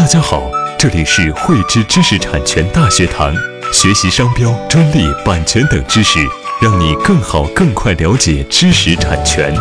大家好，这里是汇知知识产权大学堂，学习商标、专利、版权等知识，让你更好、更快了解知识产权。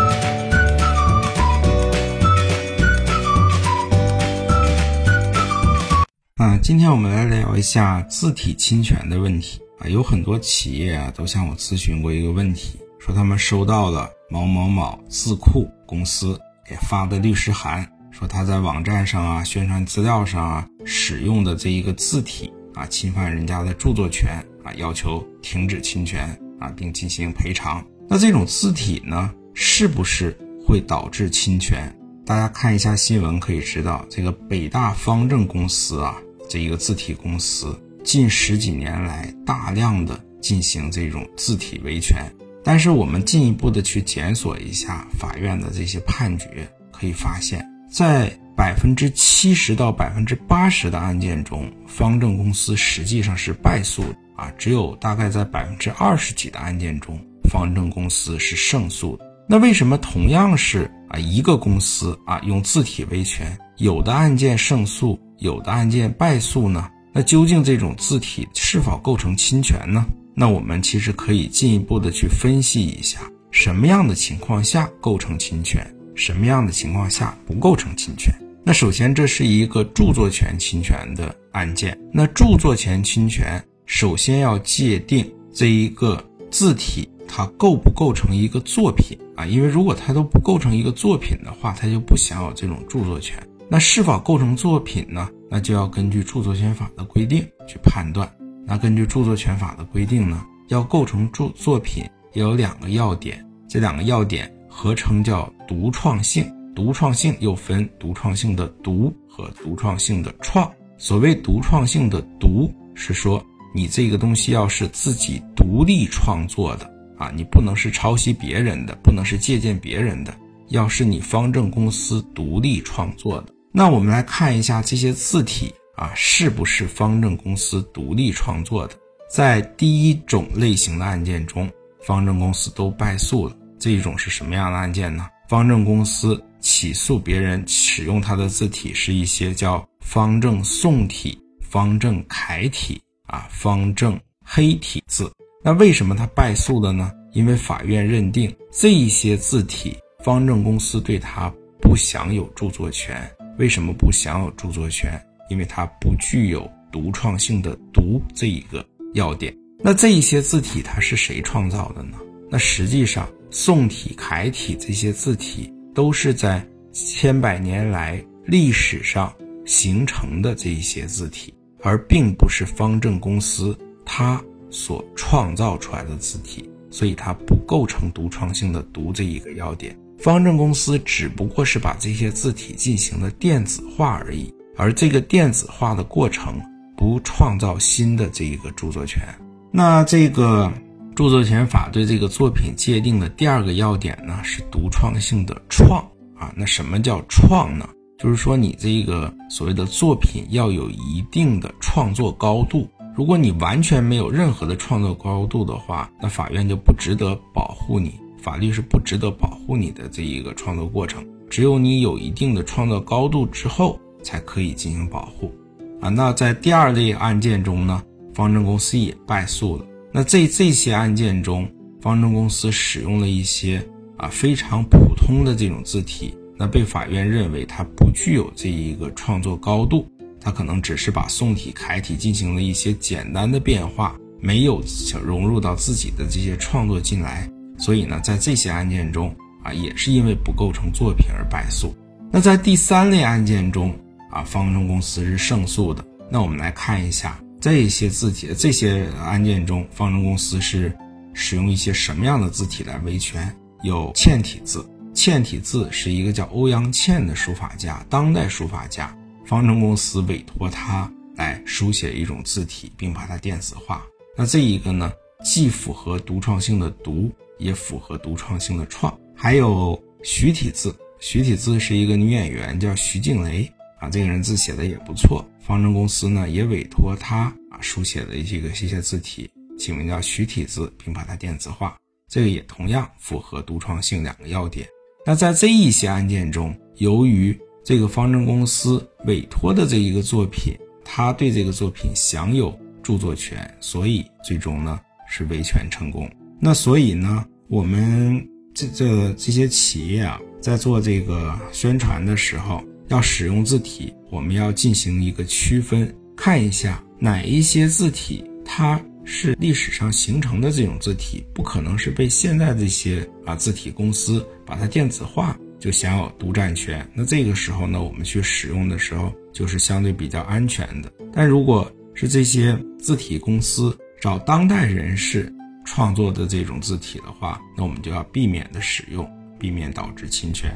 啊，今天我们来聊一下字体侵权的问题啊。有很多企业啊都向我咨询过一个问题，说他们收到了某某某字库公司给发的律师函。说他在网站上啊、宣传资料上啊使用的这一个字体啊，侵犯人家的著作权啊，要求停止侵权啊，并进行赔偿。那这种字体呢，是不是会导致侵权？大家看一下新闻可以知道，这个北大方正公司啊，这一个字体公司近十几年来大量的进行这种字体维权。但是我们进一步的去检索一下法院的这些判决，可以发现。在百分之七十到百分之八十的案件中，方正公司实际上是败诉啊，只有大概在百分之二十几的案件中，方正公司是胜诉的。那为什么同样是啊一个公司啊用字体维权，有的案件胜诉，有的案件败诉呢？那究竟这种字体是否构成侵权呢？那我们其实可以进一步的去分析一下，什么样的情况下构成侵权？什么样的情况下不构成侵权？那首先，这是一个著作权侵权的案件。那著作权侵权首先要界定这一个字体它构不构成一个作品啊？因为如果它都不构成一个作品的话，它就不享有这种著作权。那是否构成作品呢？那就要根据著作权法的规定去判断。那根据著作权法的规定呢，要构成著作品要有两个要点，这两个要点。合称叫独创性，独创性又分独创性的独和独创性的创。所谓独创性的独，是说你这个东西要是自己独立创作的啊，你不能是抄袭别人的，不能是借鉴别人的，要是你方正公司独立创作的。那我们来看一下这些字体啊，是不是方正公司独立创作的？在第一种类型的案件中，方正公司都败诉了。这一种是什么样的案件呢？方正公司起诉别人使用他的字体是一些叫方正宋体、方正楷体啊、方正黑体字。那为什么他败诉了呢？因为法院认定这一些字体，方正公司对他不享有著作权。为什么不享有著作权？因为它不具有独创性的独这一个要点。那这一些字体它是谁创造的呢？那实际上。宋体、楷体这些字体都是在千百年来历史上形成的这一些字体，而并不是方正公司它所创造出来的字体，所以它不构成独创性的“独”这一个要点。方正公司只不过是把这些字体进行了电子化而已，而这个电子化的过程不创造新的这一个著作权。那这个。著作权法对这个作品界定的第二个要点呢，是独创性的创啊。那什么叫创呢？就是说你这个所谓的作品要有一定的创作高度。如果你完全没有任何的创作高度的话，那法院就不值得保护你，法律是不值得保护你的这一个创作过程。只有你有一定的创作高度之后，才可以进行保护啊。那在第二类案件中呢，方正公司也败诉了。那在这些案件中，方正公司使用了一些啊非常普通的这种字体，那被法院认为它不具有这一个创作高度，它可能只是把宋体、楷体进行了一些简单的变化，没有融入到自己的这些创作进来，所以呢，在这些案件中啊，也是因为不构成作品而败诉。那在第三类案件中啊，方正公司是胜诉的。那我们来看一下。这些字体，这些案件中，方正公司是使用一些什么样的字体来维权？有嵌体字，嵌体字是一个叫欧阳倩的书法家，当代书法家，方正公司委托他来书写一种字体，并把它电子化。那这一个呢，既符合独创性的独，也符合独创性的创。还有徐体字，徐体字是一个女演员，叫徐静蕾。啊，这个人字写的也不错，方正公司呢也委托他啊书写的这个这些字体，起名叫徐体字，并把它电子化，这个也同样符合独创性两个要点。那在这一些案件中，由于这个方正公司委托的这一个作品，他对这个作品享有著作权，所以最终呢是维权成功。那所以呢，我们这这这些企业啊，在做这个宣传的时候，要使用字体，我们要进行一个区分，看一下哪一些字体它。是历史上形成的这种字体，不可能是被现在这些啊字体公司把它电子化就享有独占权。那这个时候呢，我们去使用的时候就是相对比较安全的。但如果是这些字体公司找当代人士创作的这种字体的话，那我们就要避免的使用，避免导致侵权。